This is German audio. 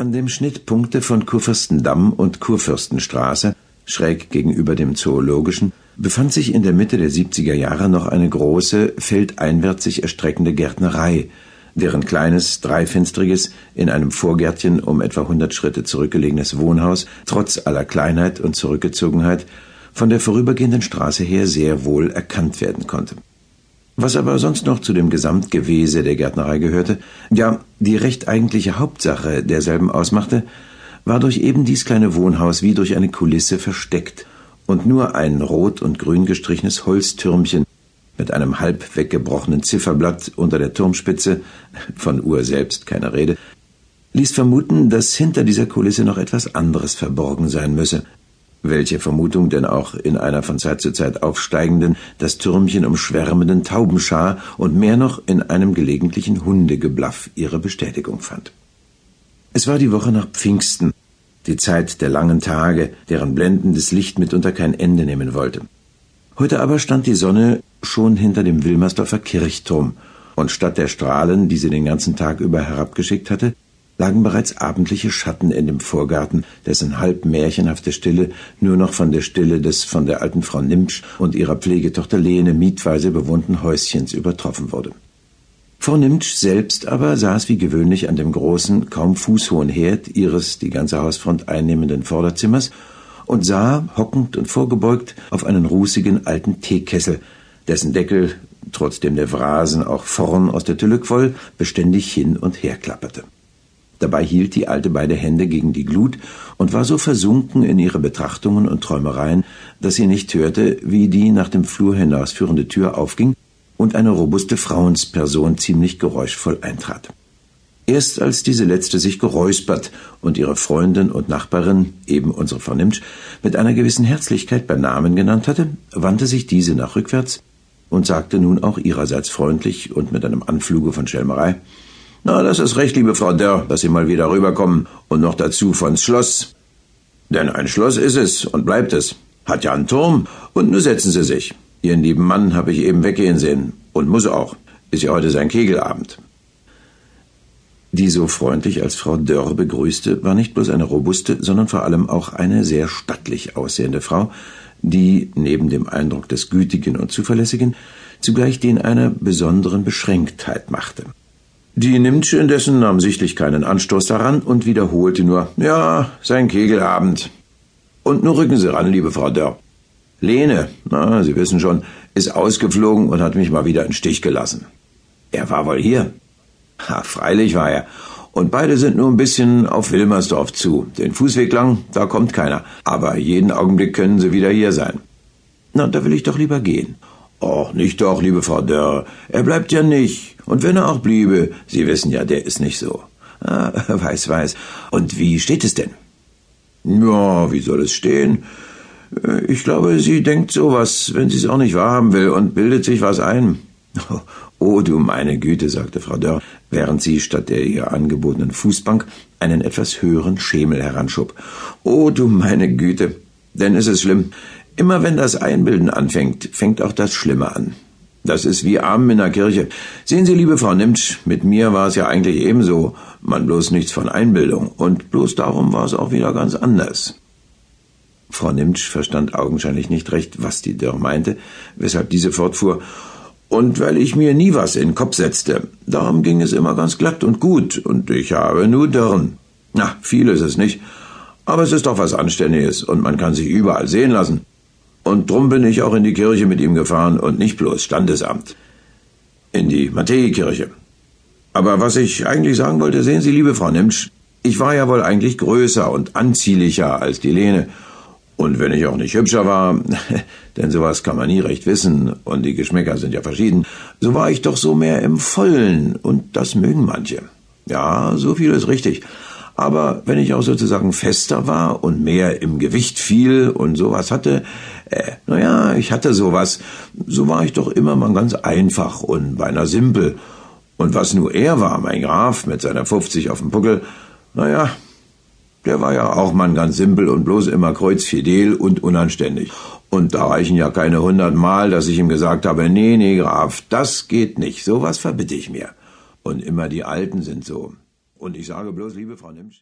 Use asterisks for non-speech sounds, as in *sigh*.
An dem Schnittpunkte von Kurfürstendamm und Kurfürstenstraße, schräg gegenüber dem Zoologischen, befand sich in der Mitte der 70er Jahre noch eine große, feldeinwärts sich erstreckende Gärtnerei, deren kleines, dreifinstriges, in einem Vorgärtchen um etwa 100 Schritte zurückgelegenes Wohnhaus trotz aller Kleinheit und Zurückgezogenheit von der vorübergehenden Straße her sehr wohl erkannt werden konnte. Was aber sonst noch zu dem Gesamtgewese der Gärtnerei gehörte, ja, die recht eigentliche Hauptsache derselben ausmachte, war durch eben dies kleine Wohnhaus wie durch eine Kulisse versteckt und nur ein rot und grün gestrichenes Holztürmchen mit einem halb weggebrochenen Zifferblatt unter der Turmspitze, von Uhr selbst keine Rede, ließ vermuten, dass hinter dieser Kulisse noch etwas anderes verborgen sein müsse, welche Vermutung denn auch in einer von Zeit zu Zeit aufsteigenden, das Türmchen umschwärmenden Taubenschar und mehr noch in einem gelegentlichen Hundegeblaff ihre Bestätigung fand. Es war die Woche nach Pfingsten, die Zeit der langen Tage, deren blendendes Licht mitunter kein Ende nehmen wollte. Heute aber stand die Sonne schon hinter dem Wilmersdorfer Kirchturm, und statt der Strahlen, die sie den ganzen Tag über herabgeschickt hatte, lagen bereits abendliche Schatten in dem Vorgarten, dessen halb märchenhafte Stille nur noch von der Stille des von der alten Frau Nimpsch und ihrer Pflegetochter Lene mietweise bewohnten Häuschens übertroffen wurde. Frau Nimpsch selbst aber saß wie gewöhnlich an dem großen, kaum fußhohen Herd ihres die ganze Hausfront einnehmenden Vorderzimmers und sah, hockend und vorgebeugt, auf einen rußigen alten Teekessel, dessen Deckel, trotzdem der Vrasen auch vorn aus der Tülle quoll, beständig hin und her klapperte. Dabei hielt die Alte beide Hände gegen die Glut und war so versunken in ihre Betrachtungen und Träumereien, dass sie nicht hörte, wie die nach dem Flur hinausführende Tür aufging und eine robuste Frauensperson ziemlich geräuschvoll eintrat. Erst als diese letzte sich geräuspert und ihre Freundin und Nachbarin, eben unsere Frau Nimtsch, mit einer gewissen Herzlichkeit bei Namen genannt hatte, wandte sich diese nach rückwärts und sagte nun auch ihrerseits freundlich und mit einem Anfluge von Schelmerei na, das ist recht, liebe Frau Dörr, dass Sie mal wieder rüberkommen und noch dazu vons Schloss. Denn ein Schloss ist es und bleibt es. Hat ja einen Turm und nur setzen Sie sich. Ihren lieben Mann habe ich eben weggehen sehen und muss auch. Ist ja heute sein Kegelabend. Die so freundlich als Frau Dörr begrüßte, war nicht bloß eine robuste, sondern vor allem auch eine sehr stattlich aussehende Frau, die, neben dem Eindruck des Gütigen und Zuverlässigen, zugleich den einer besonderen Beschränktheit machte. Die Nimtsche indessen nahm sichtlich keinen Anstoß daran und wiederholte nur, ja, sein Kegelabend. Und nun rücken Sie ran, liebe Frau Dörr. Lene, na, Sie wissen schon, ist ausgeflogen und hat mich mal wieder in Stich gelassen. Er war wohl hier. Ha, freilich war er. Und beide sind nur ein bisschen auf Wilmersdorf zu. Den Fußweg lang, da kommt keiner. Aber jeden Augenblick können sie wieder hier sein. Na, da will ich doch lieber gehen. Och, nicht doch, liebe Frau Dörr. Er bleibt ja nicht. Und wenn er auch bliebe, Sie wissen ja, der ist nicht so. Ah, *laughs* weiß, weiß. Und wie steht es denn? Ja, wie soll es stehen? Äh, ich glaube, sie denkt sowas, wenn sie es auch nicht wahrhaben will, und bildet sich was ein. *laughs* Oh, du meine Güte, sagte Frau Dörr, während sie statt der ihr angebotenen Fußbank einen etwas höheren Schemel heranschob. Oh, du meine Güte. Denn es ist schlimm. Immer wenn das Einbilden anfängt, fängt auch das Schlimme an. Das ist wie Armen in der Kirche. Sehen Sie, liebe Frau Nimtsch, mit mir war es ja eigentlich ebenso, man bloß nichts von Einbildung, und bloß darum war es auch wieder ganz anders. Frau Nimtsch verstand augenscheinlich nicht recht, was die Dörr meinte, weshalb diese fortfuhr, und weil ich mir nie was in den Kopf setzte, darum ging es immer ganz glatt und gut, und ich habe nur Dörren. Na, viel ist es nicht, aber es ist doch was Anständiges, und man kann sich überall sehen lassen. Und drum bin ich auch in die Kirche mit ihm gefahren und nicht bloß Standesamt. In die Matthäikirche. Aber was ich eigentlich sagen wollte, sehen Sie, liebe Frau Nimsch, ich war ja wohl eigentlich größer und anziehlicher als die Lene. Und wenn ich auch nicht hübscher war, *laughs* denn sowas kann man nie recht wissen, und die Geschmäcker sind ja verschieden, so war ich doch so mehr im Vollen, und das mögen manche. Ja, so viel ist richtig. Aber wenn ich auch sozusagen fester war und mehr im Gewicht fiel und sowas hatte, äh, naja, ich hatte sowas, so war ich doch immer mal ganz einfach und beinahe simpel. Und was nur er war, mein Graf, mit seiner 50 auf dem Puckel, naja, der war ja auch mal ganz simpel und bloß immer kreuzfidel und unanständig. Und da reichen ja keine hundert Mal, dass ich ihm gesagt habe, nee, nee, Graf, das geht nicht, sowas verbitte ich mir. Und immer die Alten sind so. Und ich sage bloß, liebe Frau Nimsch,